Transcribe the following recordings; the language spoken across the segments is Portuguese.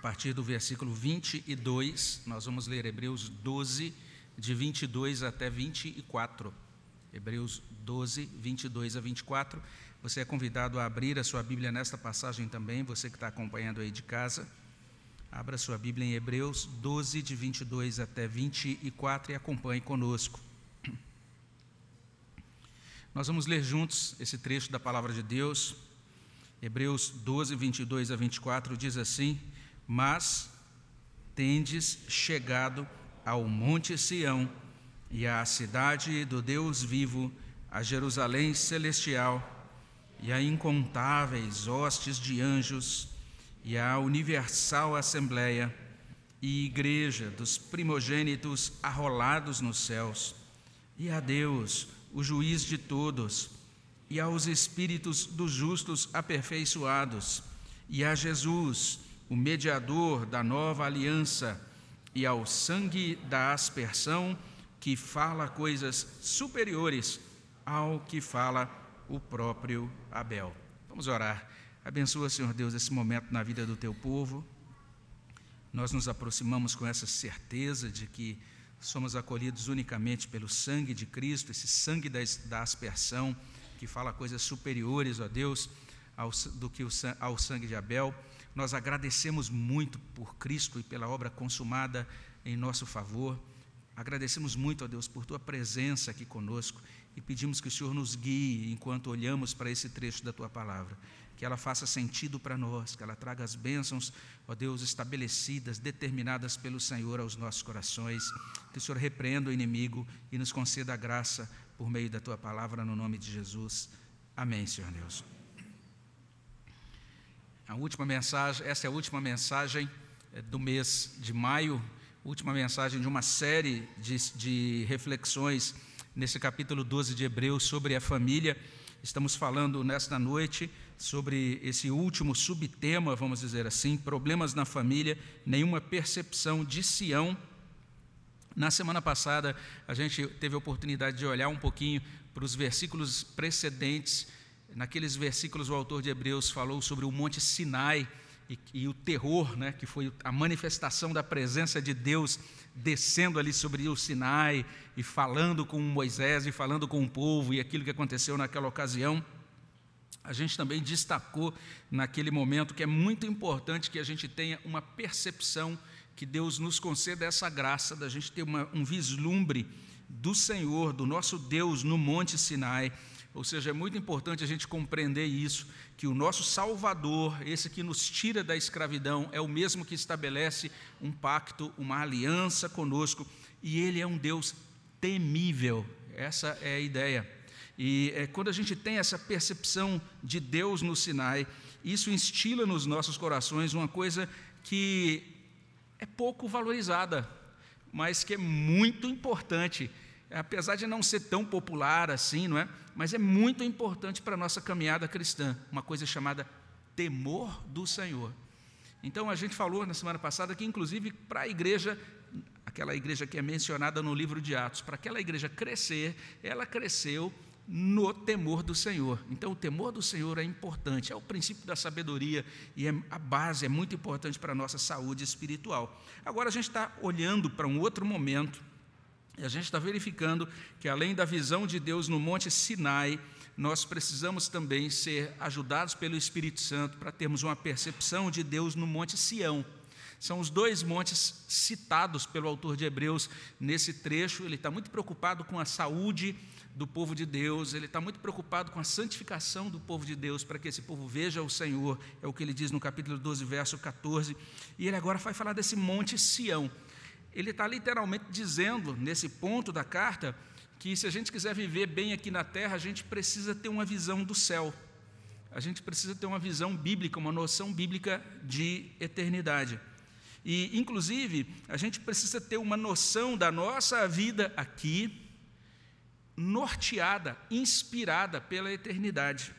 partir do versículo 22, nós vamos ler Hebreus 12, de 22 até 24. Hebreus 12, 22 a 24. Você é convidado a abrir a sua Bíblia nesta passagem também, você que está acompanhando aí de casa. Abra sua Bíblia em Hebreus 12, de 22 até 24 e acompanhe conosco. Nós vamos ler juntos esse trecho da palavra de Deus. Hebreus 12, 22 a 24 diz assim: Mas tendes chegado ao Monte Sião e à cidade do Deus vivo, a Jerusalém celestial e a incontáveis hostes de anjos e a universal assembleia e igreja dos primogênitos arrolados nos céus, e a Deus, o juiz de todos, e aos espíritos dos justos aperfeiçoados, e a Jesus, o mediador da nova aliança, e ao sangue da aspersão, que fala coisas superiores ao que fala o próprio Abel. Vamos orar. Abençoa, Senhor Deus, esse momento na vida do teu povo. Nós nos aproximamos com essa certeza de que somos acolhidos unicamente pelo sangue de Cristo, esse sangue da, da aspersão, que fala coisas superiores, ó Deus, ao, do que o, ao sangue de Abel. Nós agradecemos muito por Cristo e pela obra consumada em nosso favor. Agradecemos muito a Deus por tua presença aqui conosco e pedimos que o Senhor nos guie enquanto olhamos para esse trecho da tua palavra. Que ela faça sentido para nós, que ela traga as bênçãos, ó Deus, estabelecidas, determinadas pelo Senhor aos nossos corações. Que o Senhor repreenda o inimigo e nos conceda a graça por meio da tua palavra, no nome de Jesus. Amém, Senhor Deus. A última mensagem, essa é a última mensagem eh, do mês de maio, última mensagem de uma série de, de reflexões nesse capítulo 12 de Hebreus sobre a família. Estamos falando nesta noite sobre esse último subtema, vamos dizer assim, problemas na família, nenhuma percepção de Sião. Na semana passada, a gente teve a oportunidade de olhar um pouquinho para os versículos precedentes. Naqueles versículos, o autor de Hebreus falou sobre o Monte Sinai e, e o terror, né, que foi a manifestação da presença de Deus descendo ali sobre o Sinai e falando com Moisés e falando com o povo e aquilo que aconteceu naquela ocasião. A gente também destacou naquele momento que é muito importante que a gente tenha uma percepção, que Deus nos conceda essa graça da gente ter uma, um vislumbre do Senhor, do nosso Deus no Monte Sinai. Ou seja, é muito importante a gente compreender isso, que o nosso Salvador, esse que nos tira da escravidão, é o mesmo que estabelece um pacto, uma aliança conosco, e Ele é um Deus temível. Essa é a ideia. E é, quando a gente tem essa percepção de Deus no Sinai, isso instila nos nossos corações uma coisa que é pouco valorizada, mas que é muito importante, apesar de não ser tão popular assim, não é? Mas é muito importante para a nossa caminhada cristã, uma coisa chamada temor do Senhor. Então a gente falou na semana passada que, inclusive, para a igreja, aquela igreja que é mencionada no livro de Atos, para aquela igreja crescer, ela cresceu no temor do Senhor. Então, o temor do Senhor é importante, é o princípio da sabedoria e é a base, é muito importante para a nossa saúde espiritual. Agora, a gente está olhando para um outro momento e a gente está verificando que, além da visão de Deus no Monte Sinai, nós precisamos também ser ajudados pelo Espírito Santo para termos uma percepção de Deus no Monte Sião. São os dois montes citados pelo autor de Hebreus nesse trecho. Ele está muito preocupado com a saúde do povo de Deus, ele está muito preocupado com a santificação do povo de Deus, para que esse povo veja o Senhor, é o que ele diz no capítulo 12, verso 14. E ele agora vai falar desse monte Sião. Ele está literalmente dizendo, nesse ponto da carta, que se a gente quiser viver bem aqui na terra, a gente precisa ter uma visão do céu. A gente precisa ter uma visão bíblica, uma noção bíblica de eternidade. E, inclusive, a gente precisa ter uma noção da nossa vida aqui, norteada, inspirada pela eternidade.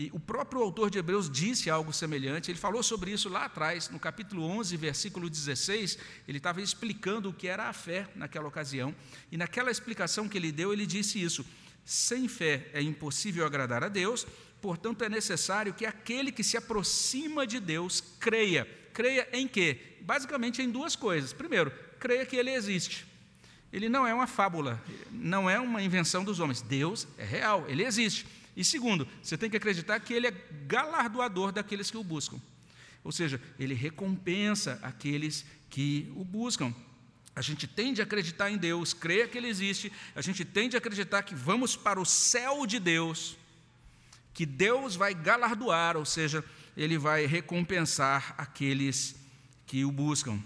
E o próprio autor de Hebreus disse algo semelhante, ele falou sobre isso lá atrás, no capítulo 11, versículo 16, ele estava explicando o que era a fé naquela ocasião, e naquela explicação que ele deu, ele disse isso: sem fé é impossível agradar a Deus, portanto é necessário que aquele que se aproxima de Deus creia Creia em quê? Basicamente em duas coisas. Primeiro, creia que ele existe. Ele não é uma fábula, não é uma invenção dos homens. Deus é real, ele existe. E segundo, você tem que acreditar que ele é galardoador daqueles que o buscam. Ou seja, ele recompensa aqueles que o buscam. A gente tende a acreditar em Deus, crer que Ele existe, a gente tende a acreditar que vamos para o céu de Deus, que Deus vai galardoar, ou seja, Ele vai recompensar aqueles que o buscam.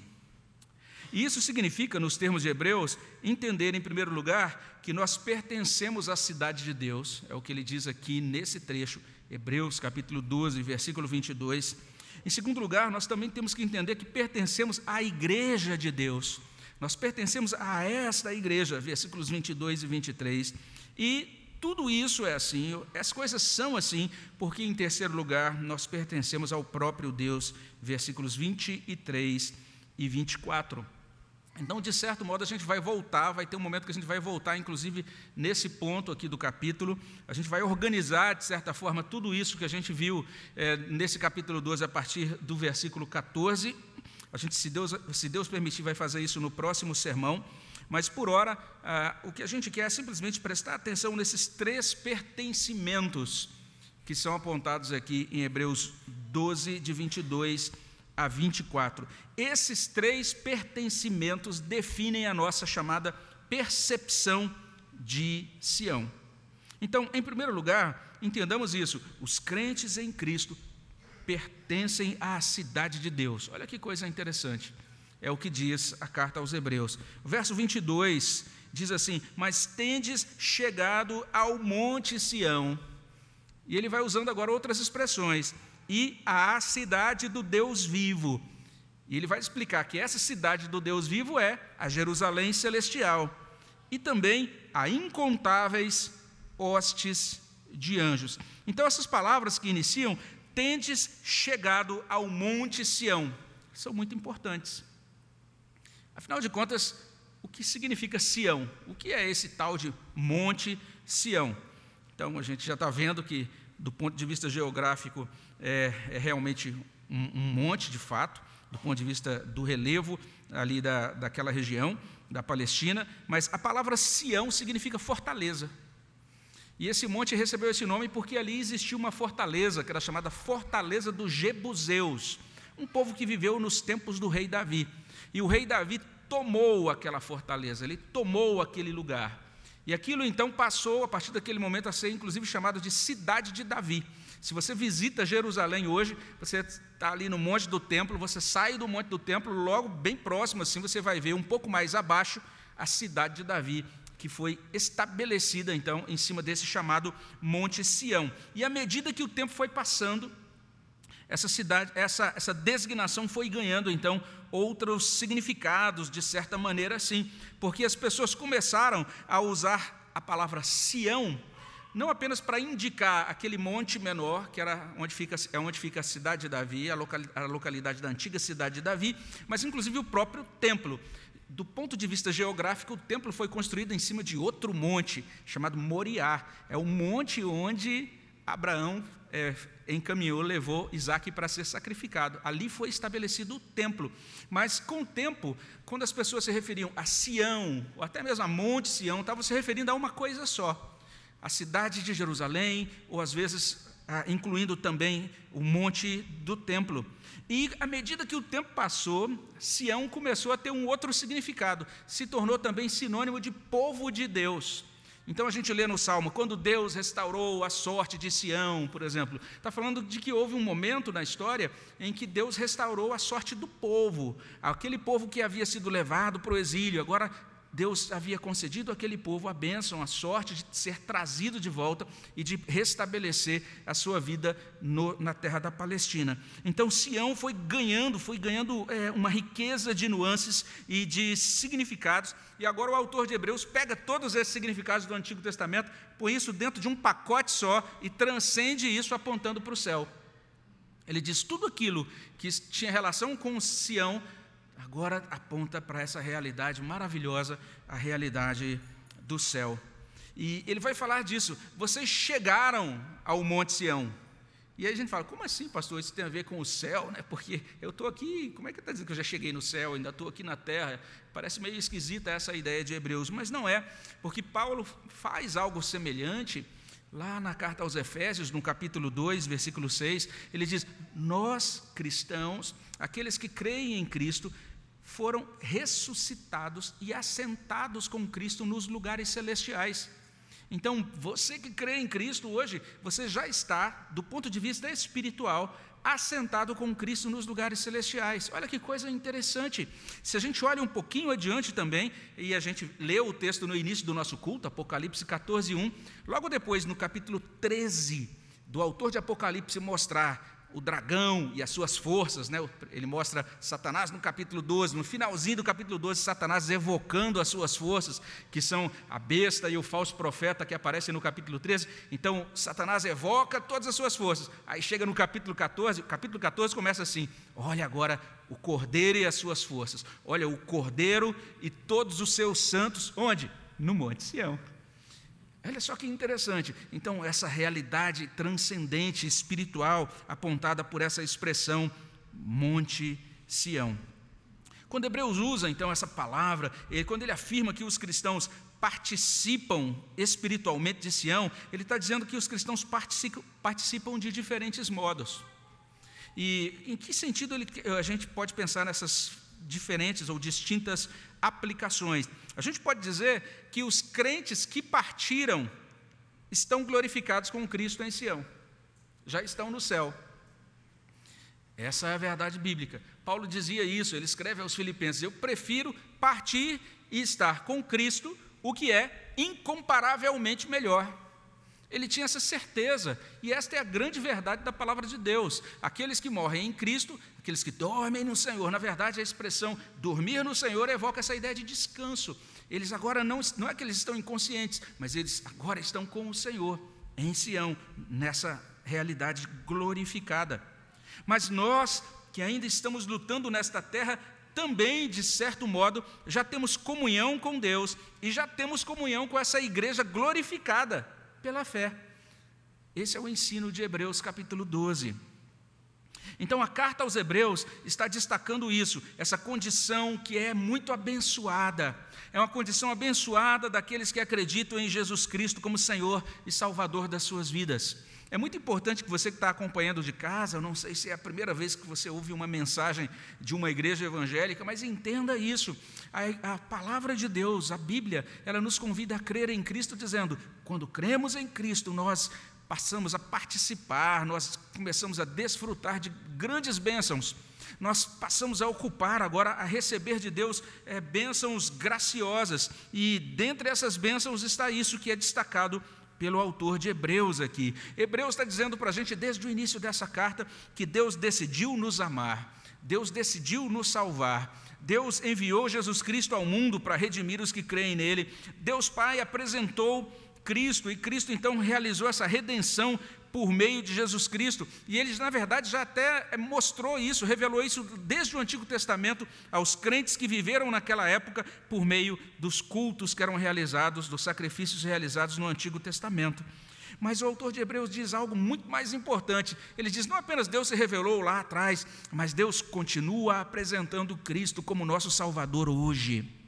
E isso significa, nos termos de Hebreus, entender, em primeiro lugar, que nós pertencemos à cidade de Deus, é o que ele diz aqui nesse trecho, Hebreus capítulo 12, versículo 22. Em segundo lugar, nós também temos que entender que pertencemos à igreja de Deus. Nós pertencemos a esta igreja, versículos 22 e 23. E tudo isso é assim, as coisas são assim, porque, em terceiro lugar, nós pertencemos ao próprio Deus, versículos 23 e 24. Então, de certo modo, a gente vai voltar, vai ter um momento que a gente vai voltar, inclusive, nesse ponto aqui do capítulo. A gente vai organizar, de certa forma, tudo isso que a gente viu é, nesse capítulo 12, a partir do versículo 14. A gente, se Deus, se Deus permitir, vai fazer isso no próximo sermão. Mas, por hora, ah, o que a gente quer é simplesmente prestar atenção nesses três pertencimentos que são apontados aqui em Hebreus 12, de 22 a 24. Esses três pertencimentos definem a nossa chamada percepção de Sião. Então, em primeiro lugar, entendamos isso: os crentes em Cristo pertencem à cidade de Deus. Olha que coisa interessante. É o que diz a carta aos Hebreus. O verso 22 diz assim: Mas tendes chegado ao monte Sião. E ele vai usando agora outras expressões e à cidade do Deus vivo. E ele vai explicar que essa cidade do Deus vivo é a Jerusalém celestial e também a incontáveis hostes de anjos. Então, essas palavras que iniciam, tendes chegado ao Monte Sião, são muito importantes. Afinal de contas, o que significa Sião? O que é esse tal de Monte Sião? Então, a gente já está vendo que, do ponto de vista geográfico, é, é realmente um, um, monte de fato, do ponto de vista do relevo ali da, daquela região, da Palestina, mas a palavra Sião significa fortaleza. E esse monte recebeu esse nome porque ali existia uma fortaleza, que era chamada Fortaleza dos Jebuseus, um povo que viveu nos tempos do rei Davi. E o rei Davi tomou aquela fortaleza, ele tomou aquele lugar. E aquilo então passou, a partir daquele momento, a ser inclusive chamado de Cidade de Davi. Se você visita Jerusalém hoje, você está ali no Monte do Templo, você sai do Monte do Templo, logo bem próximo assim, você vai ver um pouco mais abaixo a cidade de Davi, que foi estabelecida então em cima desse chamado Monte Sião. E à medida que o tempo foi passando, essa cidade, essa, essa designação foi ganhando então outros significados, de certa maneira, sim, porque as pessoas começaram a usar a palavra Sião não apenas para indicar aquele monte menor, que era onde fica, é onde fica a cidade de Davi, a, a localidade da antiga cidade de Davi, mas inclusive o próprio templo. Do ponto de vista geográfico, o templo foi construído em cima de outro monte, chamado Moriá. É o monte onde Abraão é, encaminhou, levou Isaac para ser sacrificado. Ali foi estabelecido o templo. Mas com o tempo, quando as pessoas se referiam a Sião, ou até mesmo a Monte Sião, estavam se referindo a uma coisa só a cidade de Jerusalém, ou às vezes ah, incluindo também o monte do templo. E à medida que o tempo passou, Sião começou a ter um outro significado, se tornou também sinônimo de povo de Deus. Então a gente lê no Salmo, quando Deus restaurou a sorte de Sião, por exemplo, está falando de que houve um momento na história em que Deus restaurou a sorte do povo, aquele povo que havia sido levado para o exílio, agora Deus havia concedido àquele povo a bênção, a sorte de ser trazido de volta e de restabelecer a sua vida no, na terra da Palestina. Então, Sião foi ganhando, foi ganhando é, uma riqueza de nuances e de significados, e agora o autor de Hebreus pega todos esses significados do Antigo Testamento, põe isso dentro de um pacote só e transcende isso apontando para o céu. Ele diz tudo aquilo que tinha relação com Sião agora aponta para essa realidade maravilhosa, a realidade do céu. E ele vai falar disso. Vocês chegaram ao Monte Sião. E aí a gente fala, como assim, pastor? Isso tem a ver com o céu, né? Porque eu estou aqui, como é que está dizendo que eu já cheguei no céu, ainda estou aqui na terra? Parece meio esquisita essa ideia de Hebreus, mas não é, porque Paulo faz algo semelhante lá na carta aos Efésios, no capítulo 2, versículo 6, ele diz: Nós cristãos, aqueles que creem em Cristo, foram ressuscitados e assentados com Cristo nos lugares celestiais. Então, você que crê em Cristo hoje, você já está, do ponto de vista espiritual, assentado com Cristo nos lugares celestiais. Olha que coisa interessante. Se a gente olha um pouquinho adiante também, e a gente lê o texto no início do nosso culto, Apocalipse 14, 1, logo depois, no capítulo 13, do autor de Apocalipse mostrar o dragão e as suas forças, né? ele mostra Satanás no capítulo 12, no finalzinho do capítulo 12, Satanás evocando as suas forças, que são a besta e o falso profeta que aparecem no capítulo 13. Então, Satanás evoca todas as suas forças. Aí chega no capítulo 14, o capítulo 14 começa assim: olha agora o cordeiro e as suas forças, olha o cordeiro e todos os seus santos, onde? No Monte Sião. Olha só que interessante. Então, essa realidade transcendente, espiritual, apontada por essa expressão Monte Sião. Quando Hebreus usa então essa palavra, quando ele afirma que os cristãos participam espiritualmente de Sião, ele está dizendo que os cristãos participam, de diferentes modos. E em que sentido ele, a gente pode pensar nessas diferentes ou distintas aplicações? A gente pode dizer que os crentes que partiram estão glorificados com Cristo em Sião, já estão no céu. Essa é a verdade bíblica. Paulo dizia isso, ele escreve aos Filipenses: Eu prefiro partir e estar com Cristo, o que é incomparavelmente melhor. Ele tinha essa certeza, e esta é a grande verdade da palavra de Deus. Aqueles que morrem em Cristo, aqueles que dormem no Senhor, na verdade a expressão dormir no Senhor evoca essa ideia de descanso. Eles agora não, não é que eles estão inconscientes, mas eles agora estão com o Senhor, em Sião, nessa realidade glorificada. Mas nós que ainda estamos lutando nesta terra, também, de certo modo, já temos comunhão com Deus e já temos comunhão com essa igreja glorificada pela fé. Esse é o ensino de Hebreus capítulo 12. Então a carta aos Hebreus está destacando isso, essa condição que é muito abençoada. É uma condição abençoada daqueles que acreditam em Jesus Cristo como Senhor e Salvador das suas vidas. É muito importante que você que está acompanhando de casa, eu não sei se é a primeira vez que você ouve uma mensagem de uma igreja evangélica, mas entenda isso. A, a, palavra de Deus, a Bíblia, ela nos convida a crer em Cristo, dizendo: quando cremos em Cristo, nós passamos a participar, nós começamos a desfrutar de grandes bênçãos. Nós passamos a ocupar agora, a receber de Deus é, bênçãos graciosas, e dentre essas bênçãos está isso que é destacado pelo autor de Hebreus aqui. Hebreus está dizendo para a gente, desde o início dessa carta, que Deus decidiu nos amar, Deus decidiu nos salvar, Deus enviou Jesus Cristo ao mundo para redimir os que creem nele, Deus Pai apresentou Cristo e Cristo então realizou essa redenção por meio de Jesus Cristo. E ele, na verdade, já até mostrou isso, revelou isso desde o Antigo Testamento aos crentes que viveram naquela época por meio dos cultos que eram realizados, dos sacrifícios realizados no Antigo Testamento. Mas o autor de Hebreus diz algo muito mais importante. Ele diz: não apenas Deus se revelou lá atrás, mas Deus continua apresentando Cristo como nosso Salvador hoje.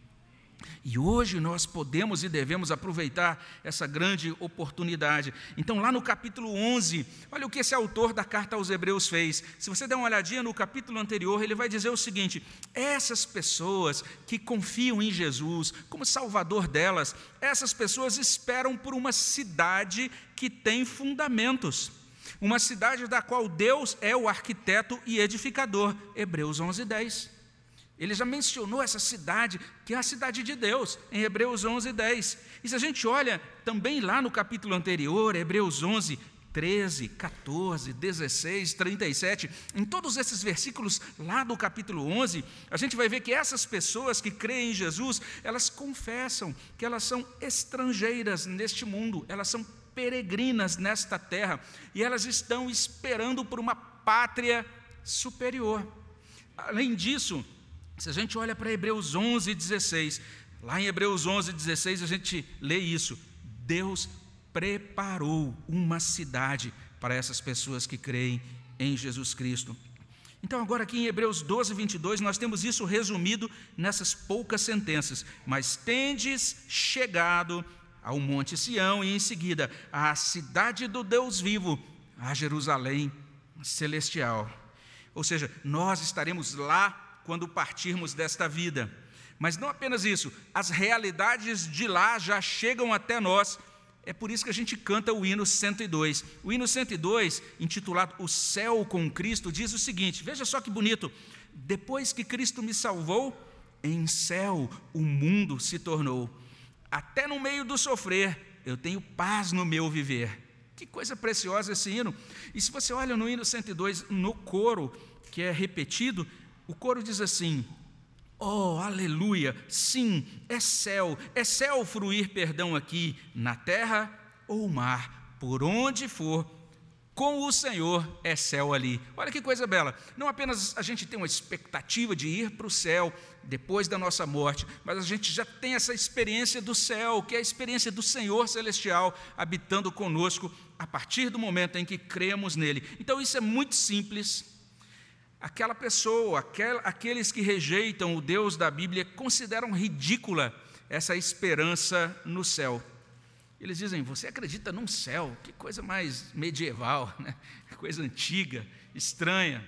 E hoje nós podemos e devemos aproveitar essa grande oportunidade. Então, lá no capítulo 11, olha o que esse autor da carta aos Hebreus fez. Se você der uma olhadinha no capítulo anterior, ele vai dizer o seguinte: essas pessoas que confiam em Jesus como Salvador delas, essas pessoas esperam por uma cidade que tem fundamentos. Uma cidade da qual Deus é o arquiteto e edificador. Hebreus 11, 10. Ele já mencionou essa cidade, que é a cidade de Deus, em Hebreus 11, 10. E se a gente olha também lá no capítulo anterior, Hebreus 11, 13, 14, 16, 37, em todos esses versículos lá do capítulo 11, a gente vai ver que essas pessoas que creem em Jesus, elas confessam que elas são estrangeiras neste mundo, elas são peregrinas nesta terra e elas estão esperando por uma pátria superior. Além disso, se a gente olha para Hebreus 11, 16, lá em Hebreus 11, 16, a gente lê isso: Deus preparou uma cidade para essas pessoas que creem em Jesus Cristo. Então, agora aqui em Hebreus 12, 22, nós temos isso resumido nessas poucas sentenças. Mas tendes chegado ao Monte Sião e em seguida à cidade do Deus vivo, a Jerusalém celestial. Ou seja, nós estaremos lá quando partirmos desta vida. Mas não apenas isso, as realidades de lá já chegam até nós. É por isso que a gente canta o hino 102. O hino 102, intitulado O Céu com Cristo, diz o seguinte: veja só que bonito. Depois que Cristo me salvou, em céu o mundo se tornou. Até no meio do sofrer, eu tenho paz no meu viver. Que coisa preciosa esse hino. E se você olha no hino 102, no coro, que é repetido, o coro diz assim: Oh, aleluia! Sim, é céu, é céu fruir perdão aqui, na terra ou mar, por onde for, com o Senhor é céu ali. Olha que coisa bela. Não apenas a gente tem uma expectativa de ir para o céu depois da nossa morte, mas a gente já tem essa experiência do céu, que é a experiência do Senhor celestial habitando conosco a partir do momento em que cremos nele. Então isso é muito simples aquela pessoa, aquel, aqueles que rejeitam o Deus da Bíblia, consideram ridícula essa esperança no céu. Eles dizem: Você acredita num céu? Que coisa mais medieval, né? coisa antiga, estranha.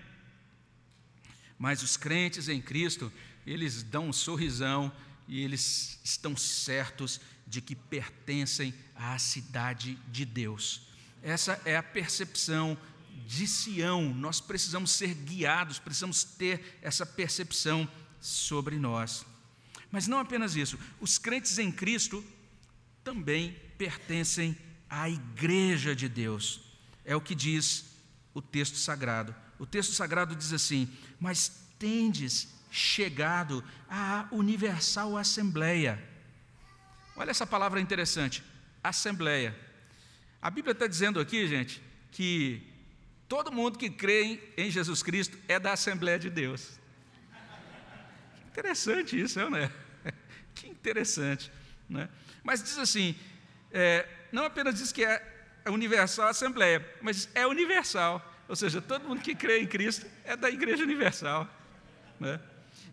Mas os crentes em Cristo, eles dão um sorrisão e eles estão certos de que pertencem à cidade de Deus. Essa é a percepção de Sião, nós precisamos ser guiados, precisamos ter essa percepção sobre nós. Mas não apenas isso, os crentes em Cristo também pertencem à igreja de Deus. É o que diz o texto sagrado. O texto sagrado diz assim: Mas tendes chegado à universal assembleia. Olha essa palavra interessante, assembleia. A Bíblia está dizendo aqui, gente, que Todo mundo que crê em Jesus Cristo é da Assembleia de Deus. Interessante isso, não é? Que interessante. Né? Mas diz assim: é, não apenas diz que é universal a Assembleia, mas é universal. Ou seja, todo mundo que crê em Cristo é da Igreja Universal. Né?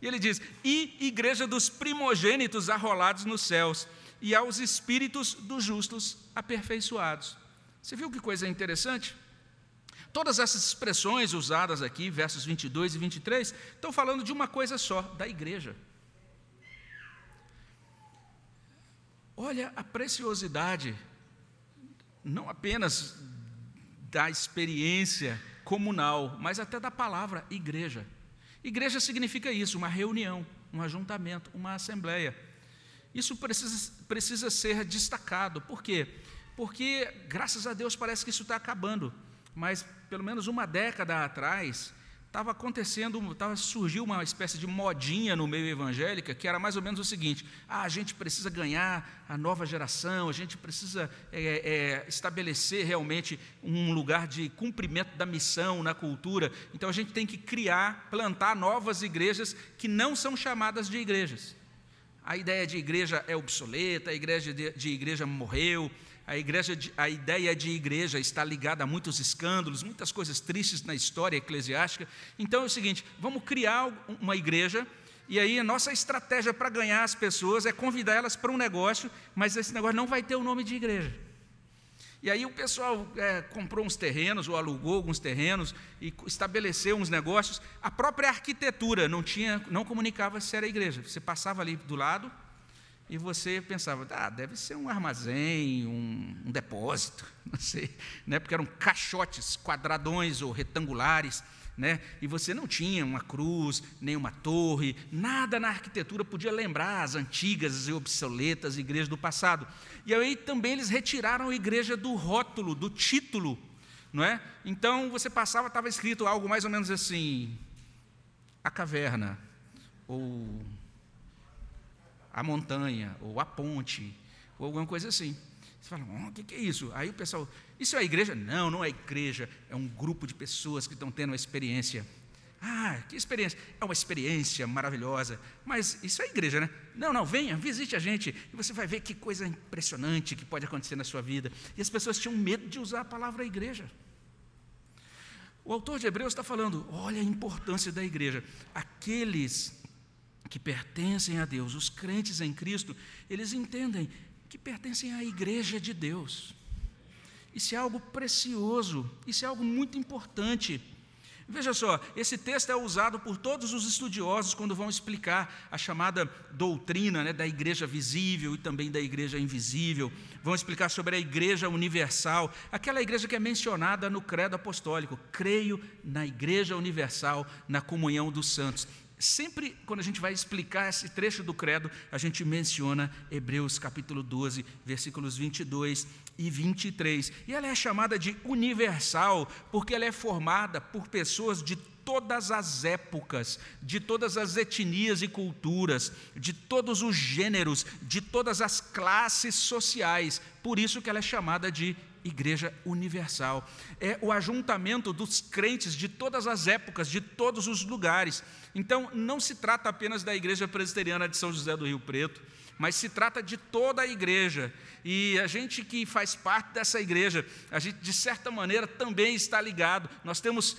E ele diz: e Igreja dos primogênitos arrolados nos céus, e aos espíritos dos justos aperfeiçoados. Você viu que coisa interessante? Todas essas expressões usadas aqui, versos 22 e 23, estão falando de uma coisa só, da igreja. Olha a preciosidade, não apenas da experiência comunal, mas até da palavra igreja. Igreja significa isso, uma reunião, um ajuntamento, uma assembleia. Isso precisa, precisa ser destacado. Por quê? Porque, graças a Deus, parece que isso está acabando mas pelo menos uma década atrás, estava acontecendo, tava, surgiu uma espécie de modinha no meio evangélica, que era mais ou menos o seguinte: ah, a gente precisa ganhar a nova geração, a gente precisa é, é, estabelecer realmente um lugar de cumprimento da missão na cultura, então a gente tem que criar, plantar novas igrejas que não são chamadas de igrejas. A ideia de igreja é obsoleta, a igreja de, de igreja morreu, a, igreja, a ideia de igreja está ligada a muitos escândalos, muitas coisas tristes na história eclesiástica. Então é o seguinte: vamos criar uma igreja, e aí a nossa estratégia para ganhar as pessoas é convidar elas para um negócio, mas esse negócio não vai ter o nome de igreja. E aí o pessoal é, comprou uns terrenos ou alugou alguns terrenos e estabeleceu uns negócios. A própria arquitetura não tinha, não comunicava se era igreja. Você passava ali do lado, e você pensava, ah, deve ser um armazém, um, um depósito, não sei, né? porque eram caixotes quadradões ou retangulares, né? e você não tinha uma cruz, nem uma torre, nada na arquitetura podia lembrar as antigas e obsoletas igrejas do passado. E aí também eles retiraram a igreja do rótulo, do título, não é? Então você passava, estava escrito algo mais ou menos assim, a caverna, ou a montanha, ou a ponte, ou alguma coisa assim. Você fala, oh, o que, que é isso? Aí o pessoal, isso é a igreja? Não, não é igreja, é um grupo de pessoas que estão tendo uma experiência. Ah, que experiência? É uma experiência maravilhosa, mas isso é igreja, né? Não, não, venha, visite a gente, e você vai ver que coisa impressionante que pode acontecer na sua vida. E as pessoas tinham medo de usar a palavra igreja. O autor de Hebreus está falando: olha a importância da igreja. Aqueles que pertencem a Deus, os crentes em Cristo, eles entendem que pertencem à igreja de Deus. Isso é algo precioso, isso é algo muito importante. Veja só, esse texto é usado por todos os estudiosos quando vão explicar a chamada doutrina né, da igreja visível e também da igreja invisível. Vão explicar sobre a igreja universal, aquela igreja que é mencionada no credo apostólico. Creio na igreja universal, na comunhão dos santos. Sempre quando a gente vai explicar esse trecho do credo, a gente menciona Hebreus capítulo 12, versículos 22 e 23. E ela é chamada de universal porque ela é formada por pessoas de todas as épocas, de todas as etnias e culturas, de todos os gêneros, de todas as classes sociais. Por isso que ela é chamada de igreja universal. É o ajuntamento dos crentes de todas as épocas, de todos os lugares. Então, não se trata apenas da igreja presbiteriana de São José do Rio Preto, mas se trata de toda a igreja. E a gente que faz parte dessa igreja, a gente de certa maneira também está ligado. Nós temos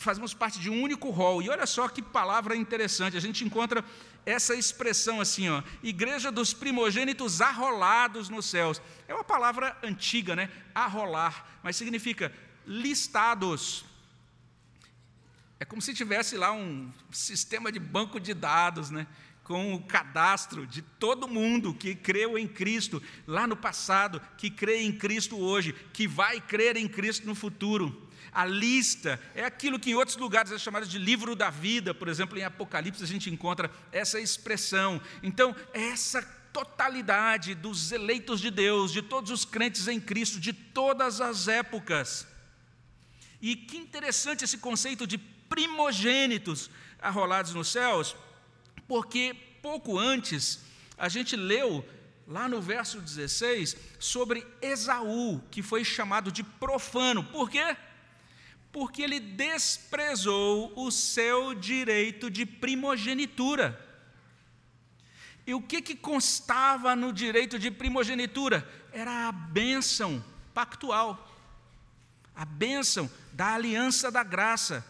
fazemos parte de um único rol. E olha só que palavra interessante, a gente encontra essa expressão assim, ó, igreja dos primogênitos arrolados nos céus. É uma palavra antiga, né? Arrolar, mas significa listados. É como se tivesse lá um sistema de banco de dados, né? com o cadastro de todo mundo que creu em Cristo lá no passado, que crê em Cristo hoje, que vai crer em Cristo no futuro. A lista é aquilo que em outros lugares é chamado de livro da vida, por exemplo, em Apocalipse a gente encontra essa expressão. Então, essa totalidade dos eleitos de Deus, de todos os crentes em Cristo, de todas as épocas. E que interessante esse conceito de primogênitos arrolados nos céus, porque pouco antes a gente leu lá no verso 16 sobre Esaú, que foi chamado de profano. Por quê? Porque ele desprezou o seu direito de primogenitura. E o que, que constava no direito de primogenitura? Era a bênção pactual, a bênção da aliança da graça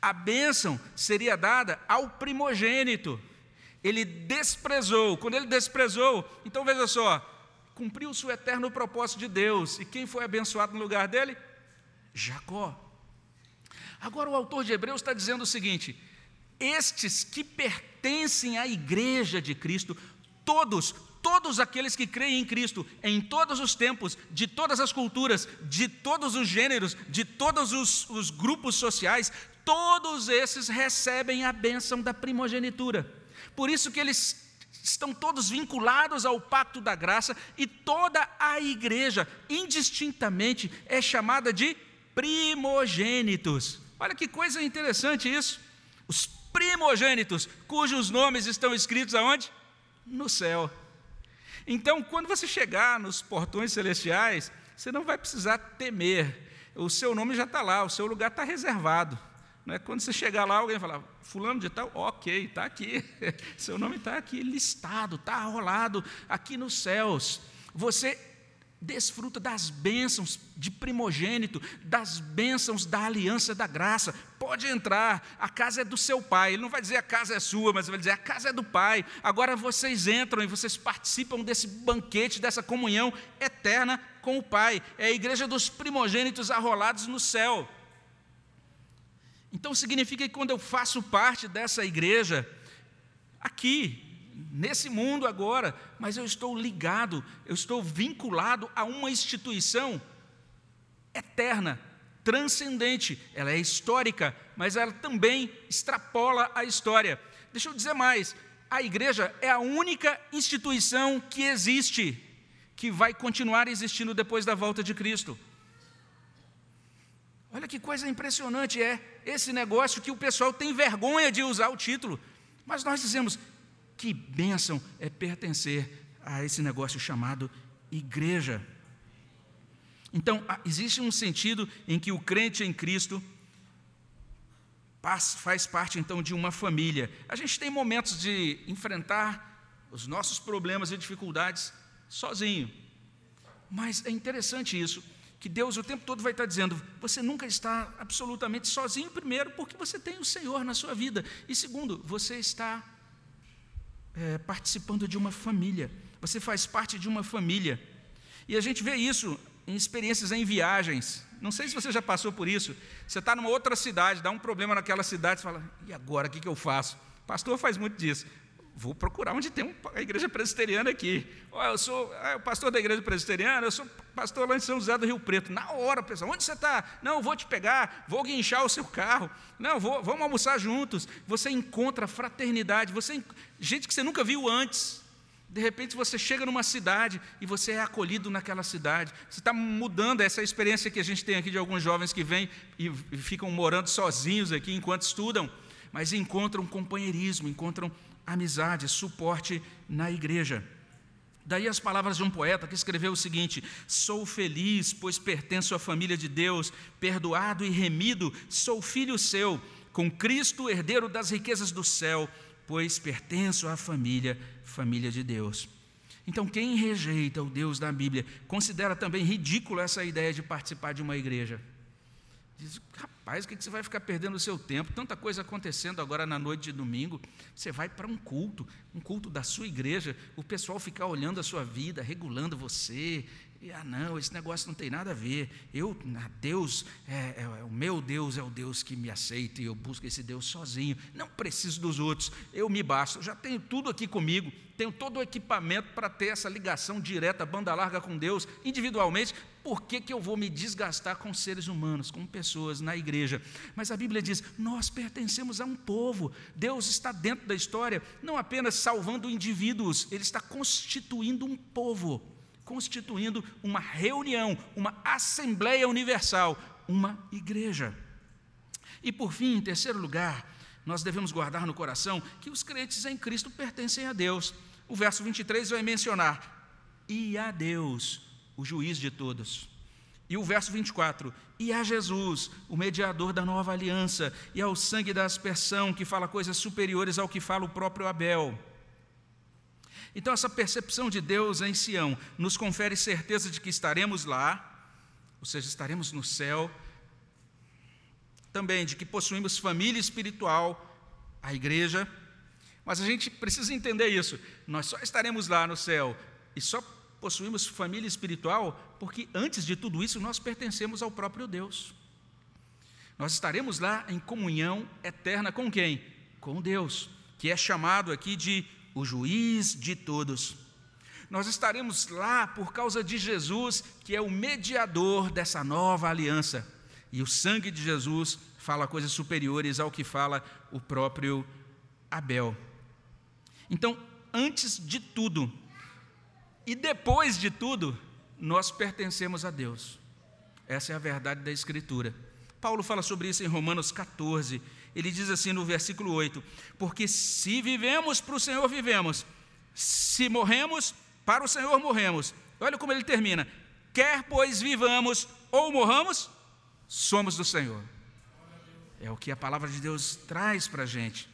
a bênção seria dada ao primogênito. Ele desprezou. Quando ele desprezou, então veja só, cumpriu-se o eterno propósito de Deus. E quem foi abençoado no lugar dele? Jacó. Agora o autor de Hebreus está dizendo o seguinte: estes que pertencem à igreja de Cristo, todos, todos aqueles que creem em Cristo, em todos os tempos, de todas as culturas, de todos os gêneros, de todos os, os grupos sociais, todos esses recebem a bênção da primogenitura. Por isso que eles estão todos vinculados ao pacto da graça e toda a igreja, indistintamente, é chamada de primogênitos. Olha que coisa interessante isso. Os primogênitos, cujos nomes estão escritos aonde? No céu. Então, quando você chegar nos portões celestiais, você não vai precisar temer. O seu nome já está lá, o seu lugar está reservado. Né? Quando você chegar lá, alguém falar, fulano de tal, ok, está aqui, seu nome está aqui listado, está rolado aqui nos céus. Você desfruta das bênçãos de primogênito, das bênçãos da aliança da graça. Pode entrar, a casa é do seu pai. Ele não vai dizer a casa é sua, mas vai dizer a casa é do pai. Agora vocês entram e vocês participam desse banquete, dessa comunhão eterna com o pai. É a igreja dos primogênitos arrolados no céu. Então significa que quando eu faço parte dessa igreja, aqui, nesse mundo agora, mas eu estou ligado, eu estou vinculado a uma instituição eterna, transcendente. Ela é histórica, mas ela também extrapola a história. Deixa eu dizer mais: a igreja é a única instituição que existe, que vai continuar existindo depois da volta de Cristo. Olha que coisa impressionante é esse negócio que o pessoal tem vergonha de usar o título. Mas nós dizemos que bênção é pertencer a esse negócio chamado igreja. Então, existe um sentido em que o crente em Cristo faz parte então de uma família. A gente tem momentos de enfrentar os nossos problemas e dificuldades sozinho. Mas é interessante isso que Deus o tempo todo vai estar dizendo: você nunca está absolutamente sozinho, primeiro, porque você tem o Senhor na sua vida, e segundo, você está é, participando de uma família, você faz parte de uma família. E a gente vê isso em experiências em viagens. Não sei se você já passou por isso. Você está numa outra cidade, dá um problema naquela cidade, você fala: e agora, o que, que eu faço? Pastor faz muito disso vou procurar onde tem uma igreja presbiteriana aqui. Oh, eu sou é, o pastor da igreja presbiteriana, eu sou pastor lá em São José do Rio Preto. Na hora, pessoal, onde você está? Não, vou te pegar, vou guinchar o seu carro. Não, vou, vamos almoçar juntos. Você encontra fraternidade, você gente que você nunca viu antes. De repente você chega numa cidade e você é acolhido naquela cidade. Você está mudando essa experiência que a gente tem aqui de alguns jovens que vêm e ficam morando sozinhos aqui enquanto estudam, mas encontram companheirismo, encontram amizade, suporte na igreja. Daí as palavras de um poeta que escreveu o seguinte: Sou feliz, pois pertenço à família de Deus, perdoado e remido, sou filho seu, com Cristo, herdeiro das riquezas do céu, pois pertenço à família, família de Deus. Então, quem rejeita o Deus da Bíblia, considera também ridículo essa ideia de participar de uma igreja. Diz, rapaz, o que você vai ficar perdendo o seu tempo? Tanta coisa acontecendo agora na noite de domingo. Você vai para um culto, um culto da sua igreja, o pessoal ficar olhando a sua vida, regulando você. E, ah, não, esse negócio não tem nada a ver. Eu, ah, Deus, é, é, é, o meu Deus é o Deus que me aceita e eu busco esse Deus sozinho. Não preciso dos outros, eu me basto. Eu já tenho tudo aqui comigo, tenho todo o equipamento para ter essa ligação direta, banda larga com Deus, individualmente por que, que eu vou me desgastar com seres humanos, com pessoas na igreja? Mas a Bíblia diz: nós pertencemos a um povo, Deus está dentro da história, não apenas salvando indivíduos, Ele está constituindo um povo, constituindo uma reunião, uma assembleia universal, uma igreja. E por fim, em terceiro lugar, nós devemos guardar no coração que os crentes em Cristo pertencem a Deus. O verso 23 vai mencionar: e a Deus o juiz de todos. E o verso 24: E a Jesus, o mediador da nova aliança, e ao sangue da aspersão, que fala coisas superiores ao que fala o próprio Abel. Então, essa percepção de Deus em Sião nos confere certeza de que estaremos lá, ou seja, estaremos no céu, também de que possuímos família espiritual, a igreja, mas a gente precisa entender isso, nós só estaremos lá no céu e só possuímos família espiritual porque antes de tudo isso nós pertencemos ao próprio Deus. Nós estaremos lá em comunhão eterna com quem? Com Deus, que é chamado aqui de o juiz de todos. Nós estaremos lá por causa de Jesus, que é o mediador dessa nova aliança. E o sangue de Jesus fala coisas superiores ao que fala o próprio Abel. Então, antes de tudo, e depois de tudo, nós pertencemos a Deus. Essa é a verdade da Escritura. Paulo fala sobre isso em Romanos 14. Ele diz assim no versículo 8: Porque se vivemos para o Senhor, vivemos, se morremos, para o Senhor morremos. Olha como ele termina: Quer pois vivamos ou morramos, somos do Senhor. É o que a palavra de Deus traz para a gente.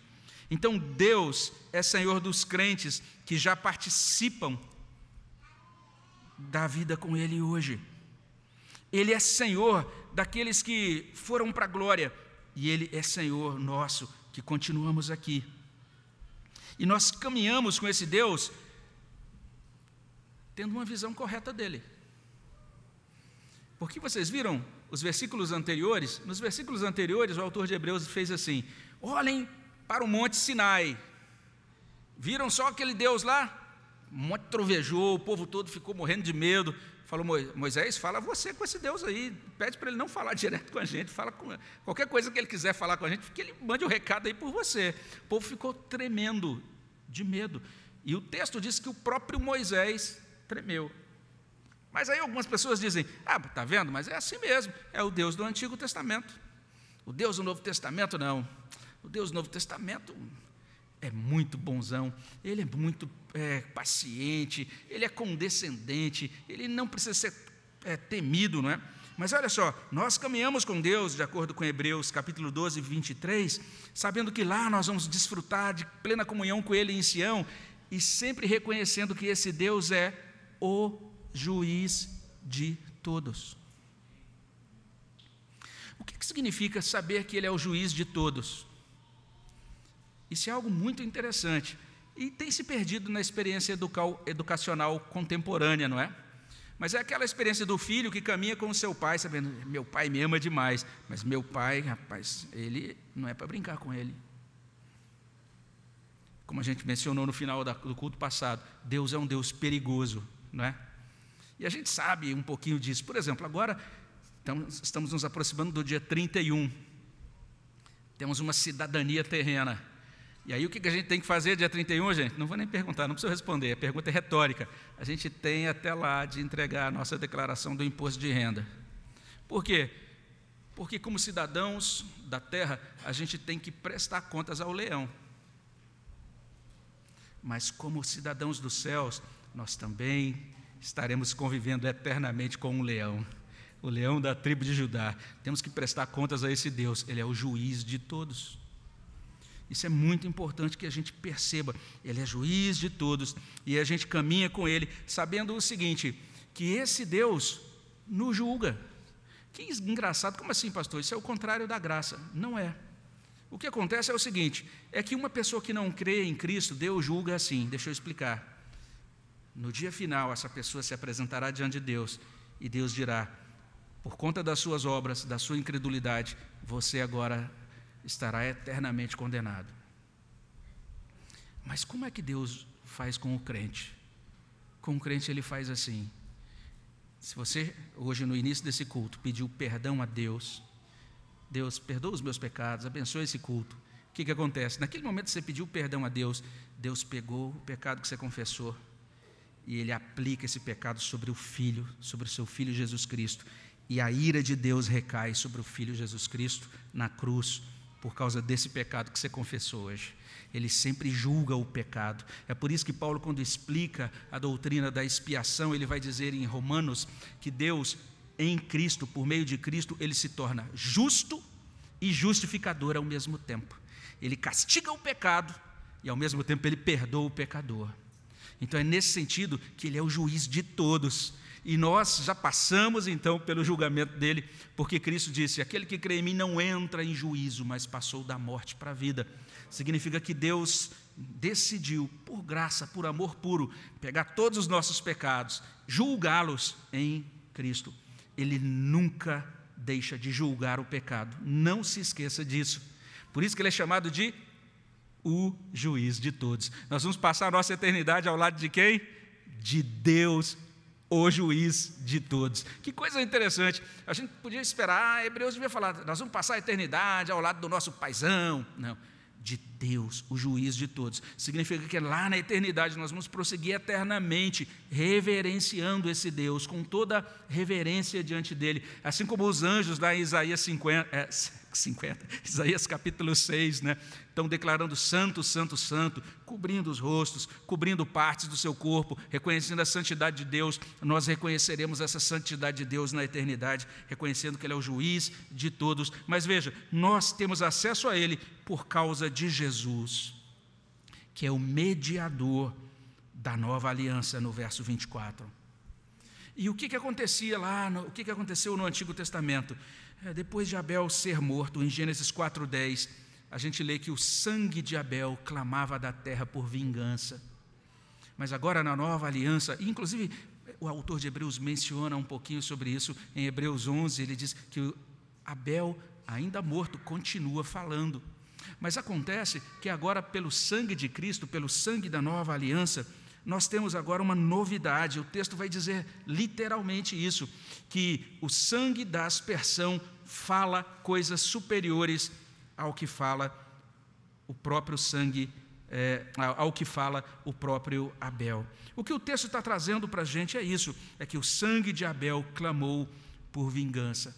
Então, Deus é Senhor dos crentes que já participam da vida com Ele hoje. Ele é Senhor daqueles que foram para a glória, e Ele é Senhor nosso, que continuamos aqui. E nós caminhamos com esse Deus tendo uma visão correta dele. Porque vocês viram os versículos anteriores? Nos versículos anteriores, o autor de Hebreus fez assim: olhem para o Monte Sinai. Viram só aquele Deus lá? Um monte trovejou, o povo todo ficou morrendo de medo. Falou, Moisés, fala você com esse Deus aí, pede para ele não falar direto com a gente, fala com qualquer coisa que ele quiser falar com a gente, que ele mande o um recado aí por você. O povo ficou tremendo de medo. E o texto diz que o próprio Moisés tremeu. Mas aí algumas pessoas dizem: Ah, tá vendo? Mas é assim mesmo, é o Deus do Antigo Testamento. O Deus do Novo Testamento, não. O Deus do Novo Testamento é muito bonzão, ele é muito é, paciente, ele é condescendente, ele não precisa ser é, temido, não é? Mas olha só, nós caminhamos com Deus, de acordo com Hebreus capítulo 12, 23, sabendo que lá nós vamos desfrutar de plena comunhão com Ele em Sião, e sempre reconhecendo que esse Deus é o juiz de todos. O que, que significa saber que Ele é o juiz de todos? Isso é algo muito interessante e tem se perdido na experiência educacional contemporânea, não é? Mas é aquela experiência do filho que caminha com o seu pai, sabendo, meu pai me ama demais, mas meu pai, rapaz, ele não é para brincar com ele. Como a gente mencionou no final do culto passado, Deus é um Deus perigoso, não é? E a gente sabe um pouquinho disso. Por exemplo, agora estamos nos aproximando do dia 31. Temos uma cidadania terrena. E aí o que a gente tem que fazer dia 31, gente? Não vou nem perguntar, não preciso responder, a pergunta é retórica. A gente tem até lá de entregar a nossa declaração do imposto de renda. Por quê? Porque como cidadãos da terra, a gente tem que prestar contas ao leão. Mas como cidadãos dos céus, nós também estaremos convivendo eternamente com um leão, o leão da tribo de Judá. Temos que prestar contas a esse Deus, ele é o juiz de todos. Isso é muito importante que a gente perceba. Ele é juiz de todos e a gente caminha com ele, sabendo o seguinte: que esse Deus nos julga. Que engraçado, como assim, pastor? Isso é o contrário da graça. Não é. O que acontece é o seguinte: é que uma pessoa que não crê em Cristo, Deus julga assim. Deixa eu explicar. No dia final, essa pessoa se apresentará diante de Deus e Deus dirá: por conta das suas obras, da sua incredulidade, você agora estará eternamente condenado. Mas como é que Deus faz com o crente? Com o crente ele faz assim. Se você, hoje no início desse culto, pediu perdão a Deus, Deus, perdoa os meus pecados, abençoe esse culto. O que, que acontece? Naquele momento que você pediu perdão a Deus, Deus pegou o pecado que você confessou e Ele aplica esse pecado sobre o Filho, sobre o seu Filho Jesus Cristo. E a ira de Deus recai sobre o Filho Jesus Cristo na cruz, por causa desse pecado que você confessou hoje. Ele sempre julga o pecado. É por isso que Paulo, quando explica a doutrina da expiação, ele vai dizer em Romanos que Deus, em Cristo, por meio de Cristo, ele se torna justo e justificador ao mesmo tempo. Ele castiga o pecado e, ao mesmo tempo, ele perdoa o pecador. Então, é nesse sentido que ele é o juiz de todos. E nós já passamos então pelo julgamento dele, porque Cristo disse: Aquele que crê em mim não entra em juízo, mas passou da morte para a vida. Significa que Deus decidiu, por graça, por amor puro, pegar todos os nossos pecados, julgá-los em Cristo. Ele nunca deixa de julgar o pecado, não se esqueça disso. Por isso que ele é chamado de o juiz de todos. Nós vamos passar a nossa eternidade ao lado de quem? De Deus o juiz de todos. Que coisa interessante. A gente podia esperar, ah, Hebreus devia falar, nós vamos passar a eternidade ao lado do nosso paizão. Não, de Deus, o juiz de todos. Significa que lá na eternidade nós vamos prosseguir eternamente, reverenciando esse Deus, com toda reverência diante dele. Assim como os anjos lá em Isaías 50. É, 50, Isaías capítulo 6, né? Estão declarando santo, santo, santo, cobrindo os rostos, cobrindo partes do seu corpo, reconhecendo a santidade de Deus. Nós reconheceremos essa santidade de Deus na eternidade, reconhecendo que Ele é o juiz de todos. Mas veja, nós temos acesso a Ele por causa de Jesus, que é o mediador da nova aliança, no verso 24. E o que, que acontecia lá, no, o que, que aconteceu no Antigo Testamento? É, depois de Abel ser morto, em Gênesis 4,10, a gente lê que o sangue de Abel clamava da terra por vingança. Mas agora na nova aliança, inclusive o autor de Hebreus menciona um pouquinho sobre isso, em Hebreus 11, ele diz que Abel, ainda morto, continua falando. Mas acontece que agora, pelo sangue de Cristo, pelo sangue da nova aliança, nós temos agora uma novidade. O texto vai dizer literalmente isso: que o sangue da aspersão fala coisas superiores ao que fala o próprio sangue, é, ao que fala o próprio Abel. O que o texto está trazendo para a gente é isso: é que o sangue de Abel clamou por vingança.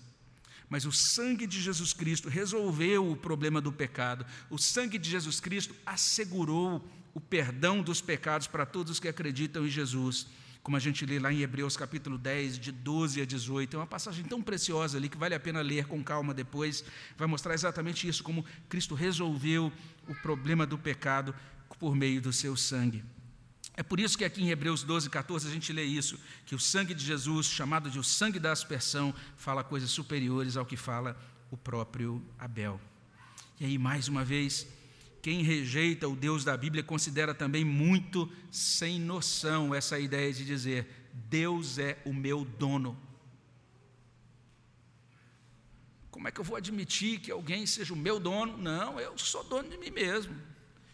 Mas o sangue de Jesus Cristo resolveu o problema do pecado. O sangue de Jesus Cristo assegurou o perdão dos pecados para todos os que acreditam em Jesus. Como a gente lê lá em Hebreus capítulo 10, de 12 a 18, é uma passagem tão preciosa ali que vale a pena ler com calma depois. Vai mostrar exatamente isso, como Cristo resolveu o problema do pecado por meio do seu sangue. É por isso que aqui em Hebreus 12, 14 a gente lê isso, que o sangue de Jesus, chamado de o sangue da aspersão, fala coisas superiores ao que fala o próprio Abel. E aí, mais uma vez, quem rejeita o Deus da Bíblia considera também muito sem noção essa ideia de dizer: Deus é o meu dono. Como é que eu vou admitir que alguém seja o meu dono? Não, eu sou dono de mim mesmo.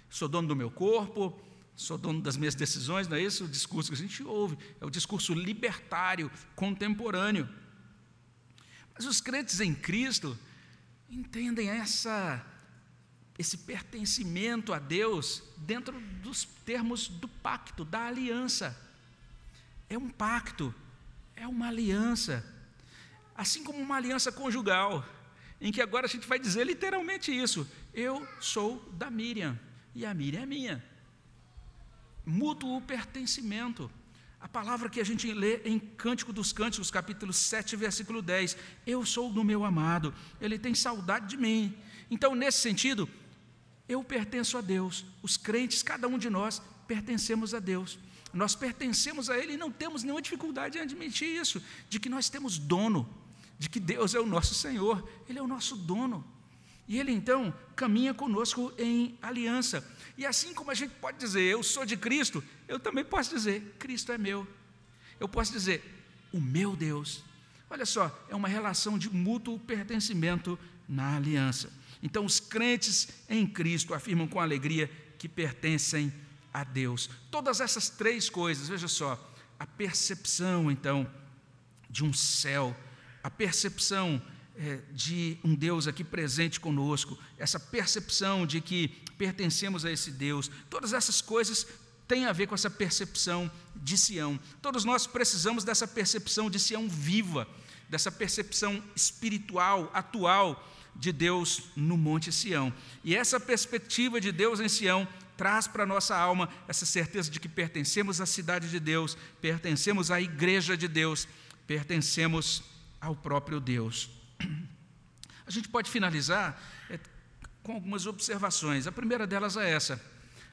Sou dono do meu corpo, sou dono das minhas decisões, não é esse o discurso que a gente ouve, é o discurso libertário, contemporâneo. Mas os crentes em Cristo entendem essa esse pertencimento a Deus dentro dos termos do pacto, da aliança. É um pacto, é uma aliança. Assim como uma aliança conjugal, em que agora a gente vai dizer literalmente isso: eu sou da Miriam e a Miriam é minha. Mútuo pertencimento. A palavra que a gente lê em Cântico dos Cânticos, capítulo 7, versículo 10. Eu sou do meu amado, ele tem saudade de mim. Então, nesse sentido, eu pertenço a Deus. Os crentes, cada um de nós, pertencemos a Deus. Nós pertencemos a Ele e não temos nenhuma dificuldade em admitir isso, de que nós temos dono, de que Deus é o nosso Senhor, Ele é o nosso dono. E Ele então caminha conosco em aliança. E assim como a gente pode dizer, eu sou de Cristo, eu também posso dizer, Cristo é meu. Eu posso dizer, o meu Deus. Olha só, é uma relação de mútuo pertencimento na aliança. Então, os crentes em Cristo afirmam com alegria que pertencem a Deus. Todas essas três coisas, veja só, a percepção, então, de um céu, a percepção é, de um Deus aqui presente conosco, essa percepção de que pertencemos a esse Deus, todas essas coisas têm a ver com essa percepção de Sião. Todos nós precisamos dessa percepção de Sião viva, dessa percepção espiritual, atual de Deus no Monte Sião. E essa perspectiva de Deus em Sião traz para a nossa alma essa certeza de que pertencemos à cidade de Deus, pertencemos à igreja de Deus, pertencemos ao próprio Deus. A gente pode finalizar é, com algumas observações. A primeira delas é essa.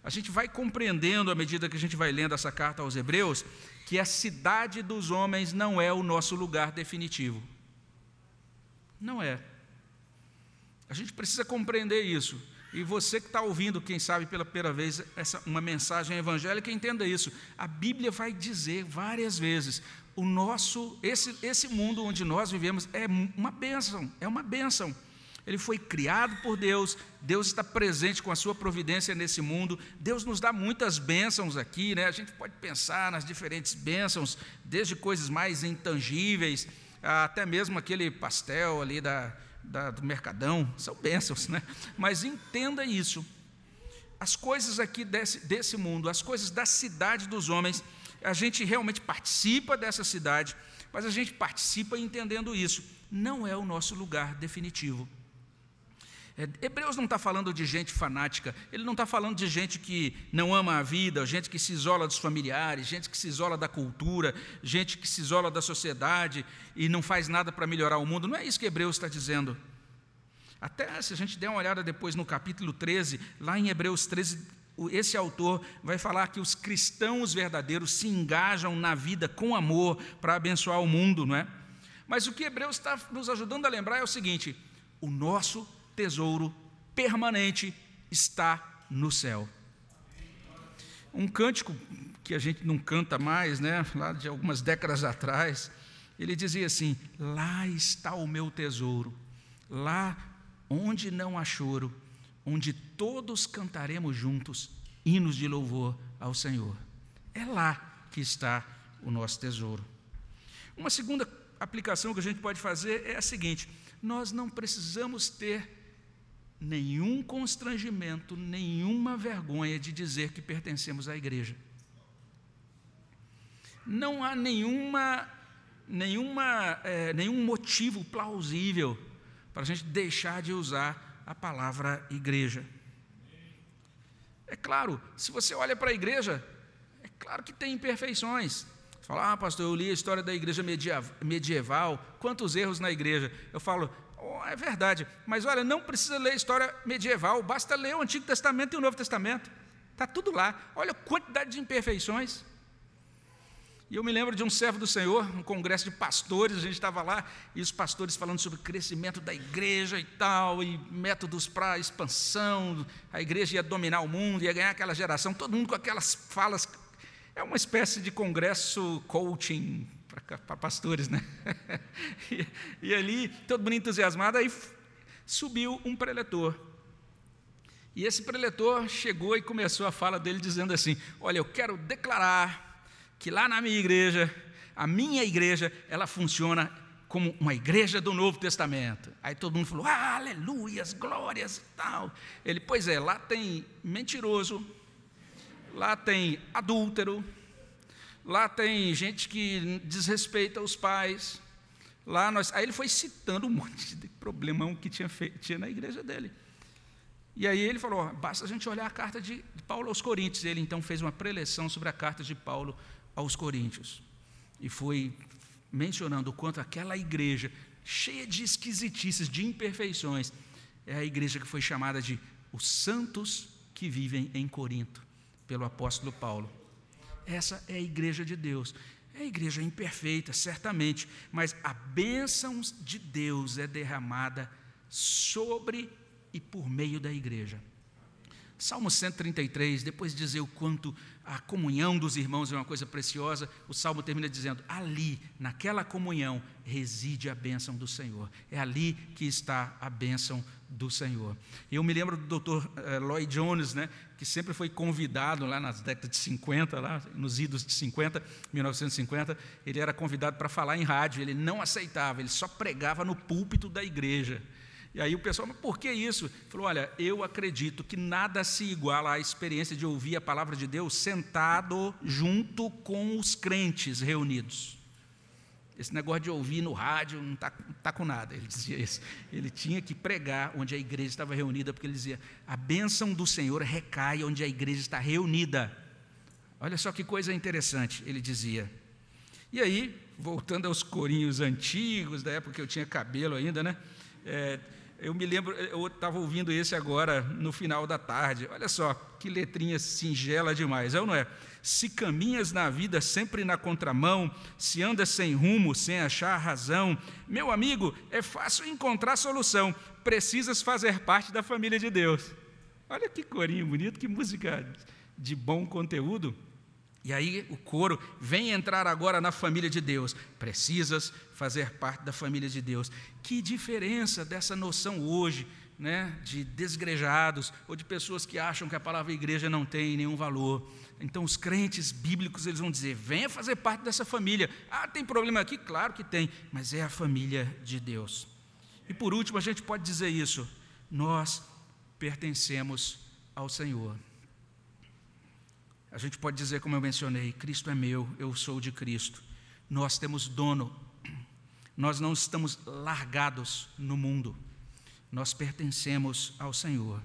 A gente vai compreendendo, à medida que a gente vai lendo essa carta aos Hebreus, que a cidade dos homens não é o nosso lugar definitivo. Não é. A gente precisa compreender isso. E você que está ouvindo, quem sabe pela primeira vez, essa, uma mensagem evangélica, entenda isso. A Bíblia vai dizer várias vezes: o nosso, esse, esse mundo onde nós vivemos é uma bênção, é uma bênção. Ele foi criado por Deus, Deus está presente com a sua providência nesse mundo. Deus nos dá muitas bênçãos aqui, né? A gente pode pensar nas diferentes bênçãos, desde coisas mais intangíveis, até mesmo aquele pastel ali da, da, do Mercadão, são bênçãos, né? Mas entenda isso. As coisas aqui desse, desse mundo, as coisas da cidade dos homens, a gente realmente participa dessa cidade, mas a gente participa entendendo isso. Não é o nosso lugar definitivo. É, Hebreus não está falando de gente fanática, ele não está falando de gente que não ama a vida, gente que se isola dos familiares, gente que se isola da cultura, gente que se isola da sociedade e não faz nada para melhorar o mundo. Não é isso que Hebreus está dizendo. Até se a gente der uma olhada depois no capítulo 13, lá em Hebreus 13, esse autor vai falar que os cristãos verdadeiros se engajam na vida com amor para abençoar o mundo, não é? Mas o que Hebreus está nos ajudando a lembrar é o seguinte: o nosso tesouro permanente está no céu. Um cântico que a gente não canta mais, né, lá de algumas décadas atrás, ele dizia assim: Lá está o meu tesouro, lá onde não há choro, onde todos cantaremos juntos hinos de louvor ao Senhor. É lá que está o nosso tesouro. Uma segunda aplicação que a gente pode fazer é a seguinte: nós não precisamos ter nenhum constrangimento, nenhuma vergonha de dizer que pertencemos à igreja. Não há nenhuma, nenhuma, é, nenhum motivo plausível para a gente deixar de usar a palavra igreja. É claro, se você olha para a igreja, é claro que tem imperfeições. Você fala, ah, pastor, eu li a história da igreja medieval, quantos erros na igreja. Eu falo, Oh, é verdade, mas olha, não precisa ler história medieval, basta ler o Antigo Testamento e o Novo Testamento. Está tudo lá. Olha a quantidade de imperfeições. E eu me lembro de um servo do Senhor, um congresso de pastores, a gente estava lá, e os pastores falando sobre o crescimento da igreja e tal, e métodos para expansão, a igreja ia dominar o mundo, ia ganhar aquela geração, todo mundo com aquelas falas. É uma espécie de congresso coaching para pastores, né? e, e ali, todo mundo entusiasmado, aí subiu um preletor. E esse preletor chegou e começou a fala dele dizendo assim: Olha, eu quero declarar que lá na minha igreja, a minha igreja, ela funciona como uma igreja do Novo Testamento. Aí todo mundo falou, aleluias, glórias e tal. Ele, pois é, lá tem mentiroso, lá tem adúltero, lá tem gente que desrespeita os pais. Lá nós, aí ele foi citando um monte de problemão que tinha, feito, tinha na igreja dele. E aí ele falou: basta a gente olhar a carta de, de Paulo aos Coríntios. Ele então fez uma preleção sobre a carta de Paulo aos Coríntios. E foi mencionando o quanto aquela igreja, cheia de esquisitices, de imperfeições, é a igreja que foi chamada de os santos que vivem em Corinto, pelo apóstolo Paulo. Essa é a igreja de Deus. É a igreja imperfeita, certamente, mas a bênção de Deus é derramada sobre e por meio da igreja. Salmo 133, depois de dizer o quanto a comunhão dos irmãos é uma coisa preciosa, o salmo termina dizendo: ali, naquela comunhão, reside a bênção do Senhor. É ali que está a bênção do Senhor. Eu me lembro do Dr. Eh, Lloyd Jones, né, que sempre foi convidado lá nas décadas de 50, lá nos idos de 50, 1950, ele era convidado para falar em rádio, ele não aceitava, ele só pregava no púlpito da igreja. E aí o pessoal, mas por que isso? Ele falou: olha, eu acredito que nada se iguala à experiência de ouvir a palavra de Deus sentado junto com os crentes reunidos. Esse negócio de ouvir no rádio não está tá com nada, ele dizia isso. Ele tinha que pregar onde a igreja estava reunida, porque ele dizia: a bênção do Senhor recai onde a igreja está reunida. Olha só que coisa interessante, ele dizia. E aí, voltando aos corinhos antigos, da época que eu tinha cabelo ainda, né? É, eu me lembro, eu estava ouvindo esse agora no final da tarde. Olha só, que letrinha singela demais, é ou não é? Se caminhas na vida sempre na contramão, se andas sem rumo, sem achar razão, meu amigo, é fácil encontrar solução. Precisas fazer parte da família de Deus. Olha que corinho bonito, que música de bom conteúdo. E aí o coro vem entrar agora na família de Deus. Precisas fazer parte da família de Deus. Que diferença dessa noção hoje, né, de desgrejados ou de pessoas que acham que a palavra igreja não tem nenhum valor. Então os crentes bíblicos eles vão dizer: "Venha fazer parte dessa família". Ah, tem problema aqui? Claro que tem, mas é a família de Deus. E por último, a gente pode dizer isso: nós pertencemos ao Senhor. A gente pode dizer, como eu mencionei: Cristo é meu, eu sou de Cristo. Nós temos dono, nós não estamos largados no mundo, nós pertencemos ao Senhor.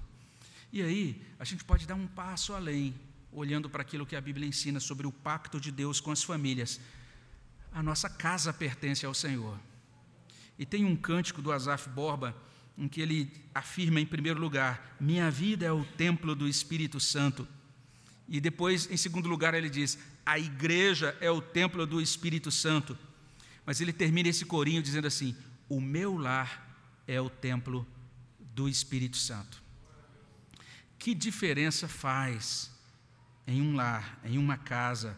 E aí, a gente pode dar um passo além, olhando para aquilo que a Bíblia ensina sobre o pacto de Deus com as famílias. A nossa casa pertence ao Senhor. E tem um cântico do Asaf Borba, em que ele afirma, em primeiro lugar: Minha vida é o templo do Espírito Santo. E depois, em segundo lugar, ele diz: a igreja é o templo do Espírito Santo. Mas ele termina esse corinho dizendo assim: o meu lar é o templo do Espírito Santo. Que diferença faz em um lar, em uma casa,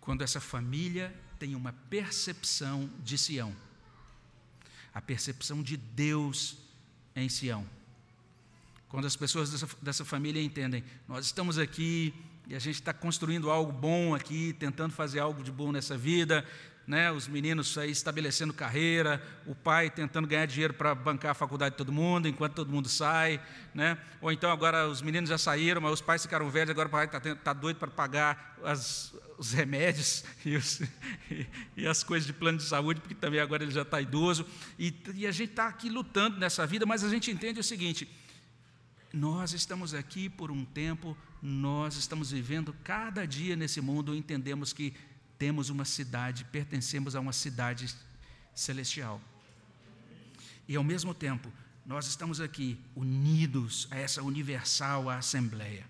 quando essa família tem uma percepção de Sião, a percepção de Deus em Sião. Quando as pessoas dessa, dessa família entendem, nós estamos aqui e a gente está construindo algo bom aqui, tentando fazer algo de bom nessa vida, né? os meninos aí estabelecendo carreira, o pai tentando ganhar dinheiro para bancar a faculdade de todo mundo, enquanto todo mundo sai, né? ou então agora os meninos já saíram, mas os pais ficaram velhos, agora o pai está tá doido para pagar as, os remédios e, os, e, e, as coisas de plano de saúde, porque também agora ele já está idoso, e, e a gente está aqui lutando nessa vida, mas a gente entende o seguinte, nós estamos aqui por um tempo, nós estamos vivendo cada dia nesse mundo, entendemos que temos uma cidade, pertencemos a uma cidade celestial. E ao mesmo tempo, nós estamos aqui unidos a essa universal Assembleia.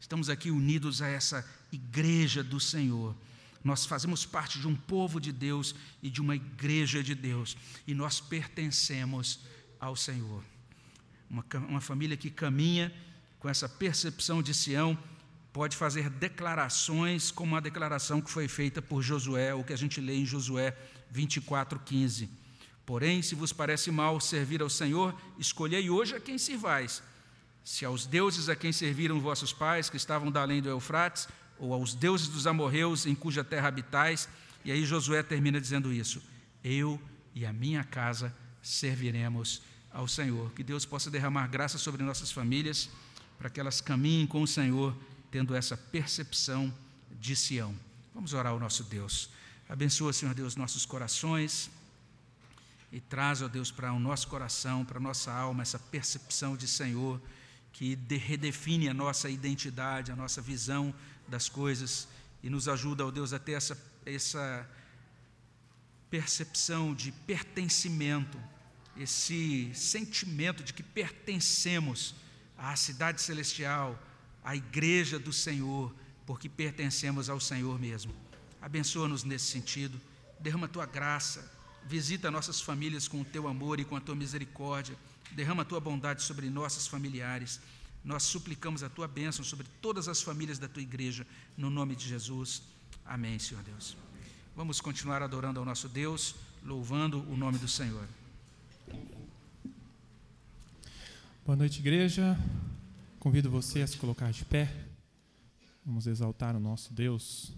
Estamos aqui unidos a essa igreja do Senhor. Nós fazemos parte de um povo de Deus e de uma igreja de Deus, e nós pertencemos ao Senhor. Uma, uma família que caminha com essa percepção de Sião pode fazer declarações como a declaração que foi feita por Josué, o que a gente lê em Josué 24:15. Porém, se vos parece mal servir ao Senhor, escolhei hoje a quem sirvais. Se aos deuses a quem serviram vossos pais, que estavam da além do Eufrates, ou aos deuses dos amorreus em cuja terra habitais. E aí Josué termina dizendo isso: Eu e a minha casa serviremos ao Senhor. Que Deus possa derramar graça sobre nossas famílias, para que elas caminhem com o Senhor, tendo essa percepção de Sião. Vamos orar ao nosso Deus. Abençoa, Senhor Deus, nossos corações e traz, ó Deus, para o nosso coração, para a nossa alma, essa percepção de Senhor que redefine a nossa identidade, a nossa visão das coisas e nos ajuda, ó Deus, a ter essa, essa percepção de pertencimento, esse sentimento de que pertencemos à cidade celestial, à igreja do Senhor, porque pertencemos ao Senhor mesmo. Abençoa-nos nesse sentido, derrama a tua graça, visita nossas famílias com o teu amor e com a tua misericórdia, derrama a tua bondade sobre nossos familiares. Nós suplicamos a tua bênção sobre todas as famílias da tua igreja, no nome de Jesus. Amém, Senhor Deus. Vamos continuar adorando ao nosso Deus, louvando o nome do Senhor. Boa noite, igreja. Convido você a se colocar de pé. Vamos exaltar o nosso Deus.